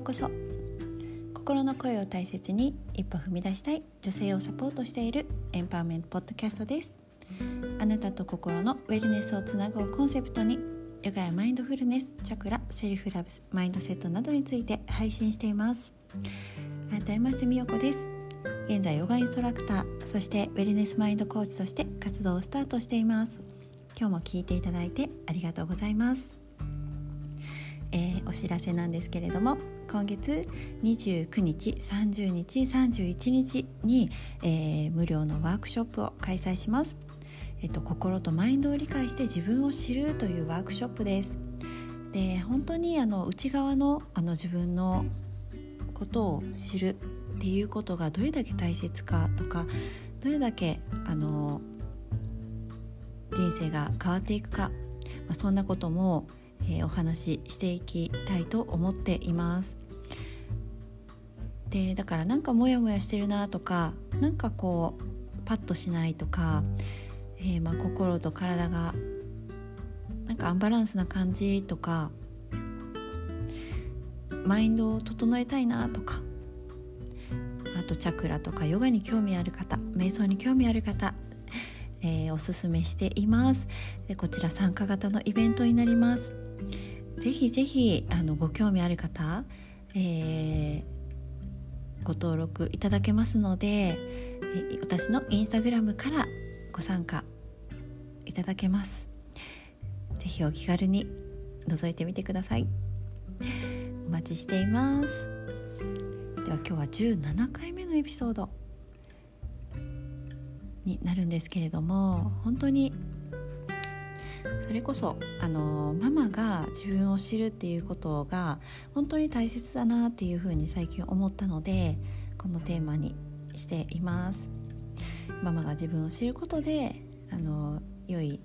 うこそ。心の声を大切に一歩踏み出したい女性をサポートしているエンパワーメントポッドキャストです。あなたと心のウェルネスをつなぐをコンセプトにヨガやマインドフルネスチャクラセルフラブスマインドセットなどについて配信しています。改めましてみよこです。現在ヨガインストラクターそしてウェルネスマインドコーチとして活動をスタートしています。今日も聞いていただいてありがとうございます。えー、お知らせなんですけれども今月29日30日31日に、えー、無料のワークショップを開催します、えっと、心とマインドを理解して自分を知るというワークショップです。で本当にあの内側のあの自分のことを知るっていうことがどれだけ大切かとかどれだけあの人生が変わっていくか、まあ、そんなこともえー、お話ししていきたいと思っています。でだからなんかモヤモヤしてるなとかなんかこうパッとしないとか、えー、まあ、心と体がなんかアンバランスな感じとかマインドを整えたいなとかあとチャクラとかヨガに興味ある方瞑想に興味ある方、えー、おすすめしています。でこちら参加型のイベントになります。ぜひぜひあのご興味ある方、えー、ご登録いただけますので、えー、私のインスタグラムからご参加いただけます。ぜひお気軽に覗いてみてください。お待ちしています。では今日は17回目のエピソードになるんですけれども本当にそれこそあのママが自分を知るっていうことが本当に大切だなっていうふうに最近思ったのでこのテーマにしています。ママが自分を知ることであの良い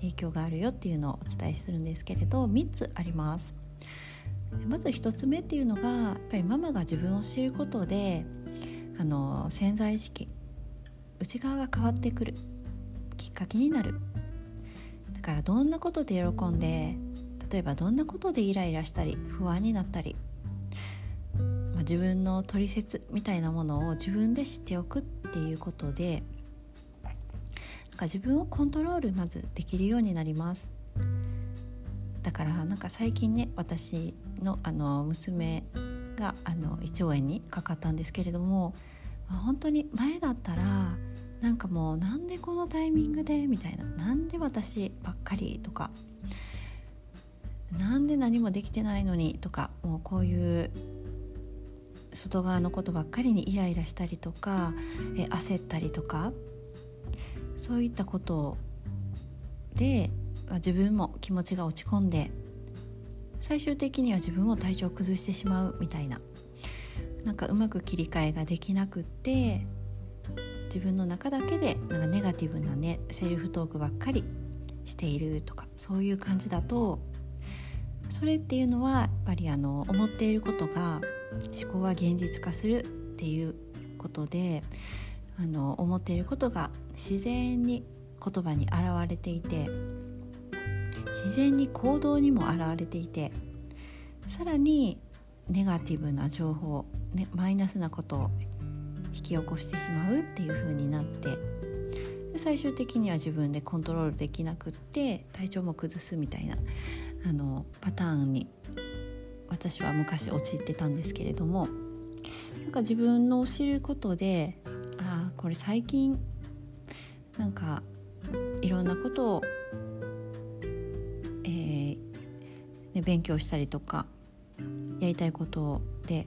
影響があるよっていうのをお伝えするんですけれど3つあります。まず1つ目っていうのがやっぱりママが自分を知ることであの潜在意識内側が変わってくるきっかけになるからどんなことで喜んで例えばどんなことでイライラしたり不安になったり、まあ、自分の取説みたいなものを自分で知っておくっていうことでなんか自分をコントロールまずできるようになります。だからなんか最近ね私のあの娘があの胃腸炎にかかったんですけれども、まあ、本当に前だったらなんかもうなんでこのタイミングでみたいな。なんで私ばっかりとか。なんで何もできてないのにとか。もうこういう外側のことばっかりにイライラしたりとかえ焦ったりとか。そういったことで自分も気持ちが落ち込んで最終的には自分も体調を崩してしまうみたいな。なんかうまく切り替えができなくって自分の中だけでなんかネガティブなねセルフトークばっかりしているとかそういう感じだとそれっていうのはやっぱりあの思っていることが思考は現実化するっていうことであの思っていることが自然に言葉に表れていて自然に行動にも表れていてさらにネガティブな情報、ね、マイナスなことを引き起こしてしまうっていう風になって最終的には自分でコントロールできなくって体調も崩すみたいなあのパターンに私は昔陥ってたんですけれどもなんか自分の知ることでああこれ最近なんかいろんなことを、えーね、勉強したりとかやりたいことで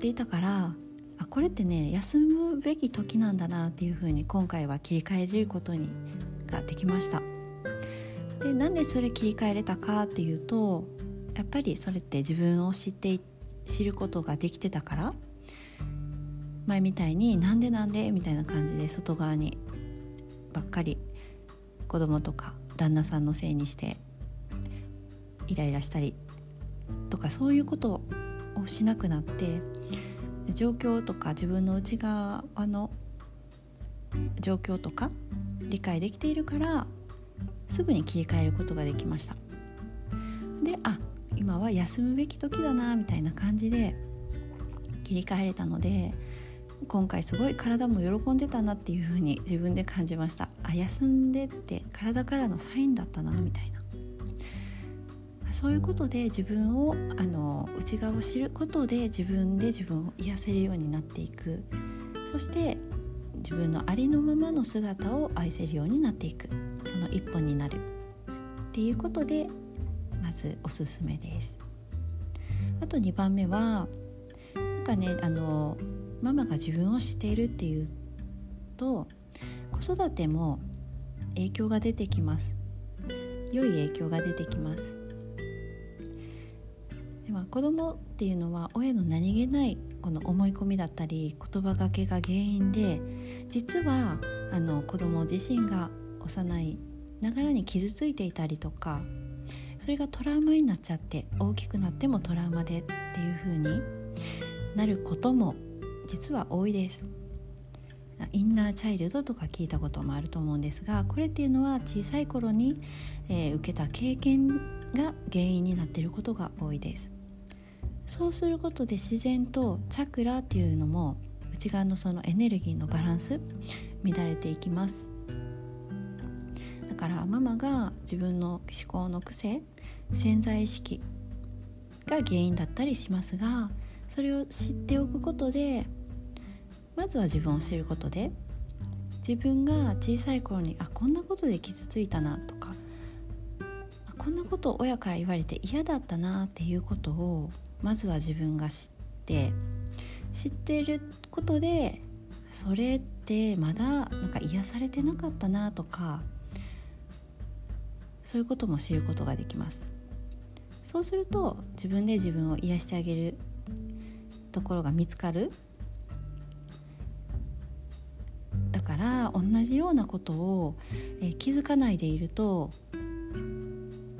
っていたからあこれってね休むべき時なんだなっていうふうに今回は切り替えれることにができました。でなんでそれ切り替えれたかっていうとやっぱりそれって自分を知って知ることができてたから前みたいになんでなんでみたいな感じで外側にばっかり子供とか旦那さんのせいにしてイライラしたりとかそういうことをしなくなって状況とか自分の内側の状況とか理解できているからすぐに切り替えることができました。であ今は休むべき時だなみたいな感じで切り替えれたので今回すごい体も喜んでたなっていう風に自分で感じました。あ休んでって体からのサインだったなみたいな。そういうことで自分をあの内側を知ることで自分で自分を癒せるようになっていく。そして自分のありのままの姿を愛せるようになっていく。その一歩になる。っていうことでまずおすすめです。あと2番目はなんかねあのママが自分を知っているっていうと子育ても影響が出てきます。良い影響が出てきます。では子供っていうのは親の何気ないこの思い込みだったり言葉がけが原因で実はあの子供自身が幼いながらに傷ついていたりとかそれがトラウマになっちゃって大きくなってもトラウマでっていう風になることも実は多いです。インナーチャイルドとか聞いたこともあると思うんですがこれっていうのは小さい頃に、えー、受けた経験が原因になっていることが多いです。そうすることで自然とチャクラっていうのも内側のそのエネルギーのバランス乱れていきます。だからママが自分の思考の癖潜在意識が原因だったりしますがそれを知っておくことでまずは自分を知ることで自分が小さい頃にあこんなことで傷ついたなとかこんなことを親から言われて嫌だったなっていうことをまずは自分が知って知っていることでそれってまだなんか癒されてなかったなとかそういうことも知ることができます。そうすると自分で自分を癒してあげるところが見つかる。だから同じようなことを、え気づかないでいると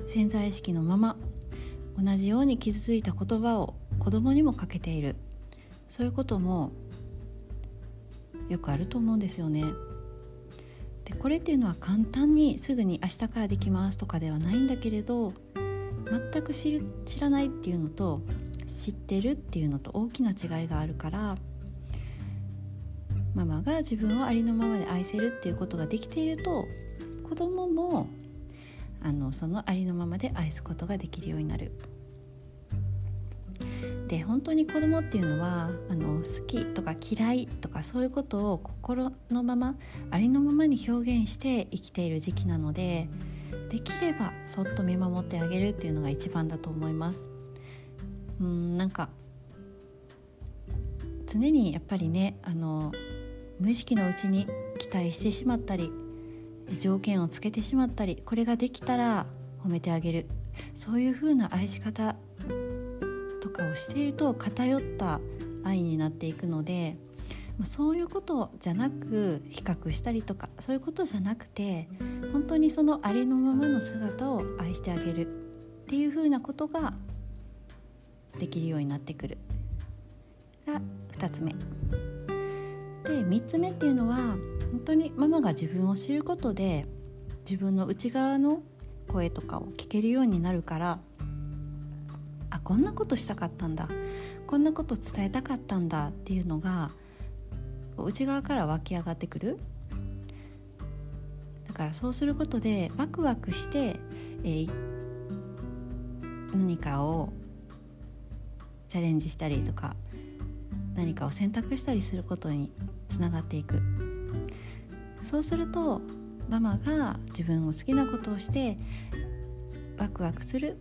潜在意識のまま同じように傷ついた言葉を子供にもかけているそういうこともよくあると思うんですよね。でこれっていうのは簡単にすぐに明日からできますとかではないんだけれど全く知る知らないっていうのと知ってるっていうのと大きな違いがあるからママが自分をありのままで愛せるっていうことができていると子供もあのそのありのままで愛すことができるようになる。で本当に子供っていうのはあの好きとか嫌いとかそういうことを心のままありのままに表現して生きている時期なのでできればそっと見守ってあげるっていうのが一番だと思います。うんなんか常にやっぱりねあの無意識のうちに期待してしまったり条件をつけてしまったりこれができたら褒めてあげる。そういう風な愛し方とかをしていると偏った愛になっていくのでそういうことじゃなく比較したりとかそういうことじゃなくて本当にそのありのままの姿を愛してあげる。っていう風なことができるようになってくる。が2つ目。で3つ目っていうのは本当にママが自分を知ることで自分の内側の声とかを聞けるようになるからあこんなことしたかったんだ。こんなこと伝えたかったんだっていうのが内側から湧き上がってくる。だからそうすることでワクワクして、えー、何かをチャレンジしたりとか何かを選択したりすることにつながっていくそうするとママが自分を好きなことをしてワクワクする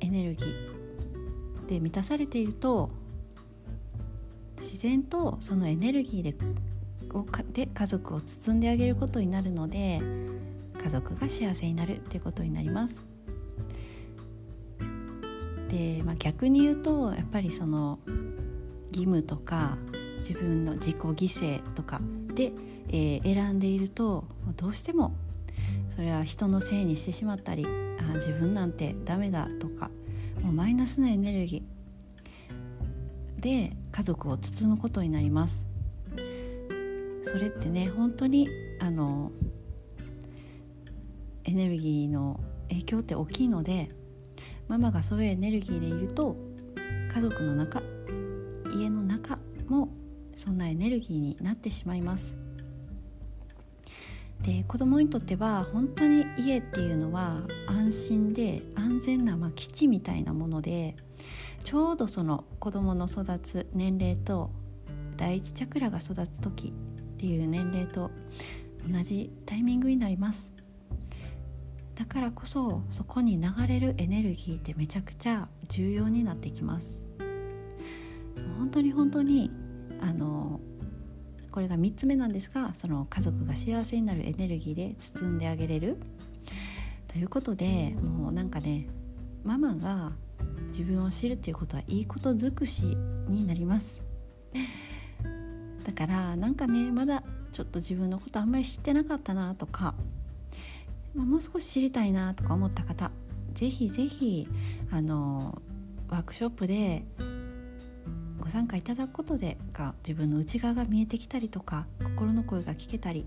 エネルギーで満たされていると自然とそのエネルギーでをかで家族を包んであげることになるので家族が幸せになるっていうことになります。で、まあ、逆に言うとやっぱりその義務とか自分の自己犠牲とかで、えー、選んでいるとどうしてもそれは人のせいにしてしまったりあ自分なんてダメだとかもうマイナスなエネルギーで家族を包むことになります。それってね本当にあのエネルギーの影響って大きいのでママがそういうエネルギーでいると家族の中家の中もそんなエネルギーになってしまいます。で子供にとっては本当に家っていうのは安心で安全な、まあ、基地みたいなものでちょうどその子供の育つ年齢と第一チャクラが育つ時っていう年齢と同じタイミングになります。だからこそそこに流れるエネルギーってめちゃくちゃ重要になってきます。本当に本当にあのこれが3つ目なんですがその家族が幸せになるエネルギーで包んであげれる。ということでもうなんかねママが自分を知るっていうことはいいこと尽くしになります。だからなんかねまだちょっと自分のことあんまり知ってなかったなとか、もう少し知りたいなとか思った方是非是非あのワークショップでご参加いただくことでが自分の内側が見えてきたりとか心の声が聞けたり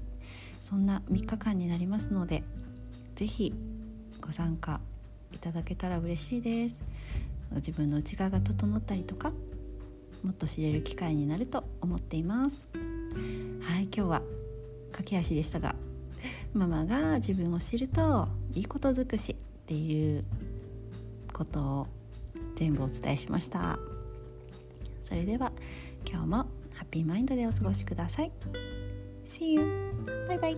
そんな3日間になりますので是非ご参加いただけたら嬉しいです。自分の内側が整ったりとかもっと知れる機会になると思っています。はい今日は駆け足でしたがママが自分を知るといいこと尽くしっていうことを全部お伝えしました。それでは今日もハッピーマインドでお過ごしください See you! バイバイ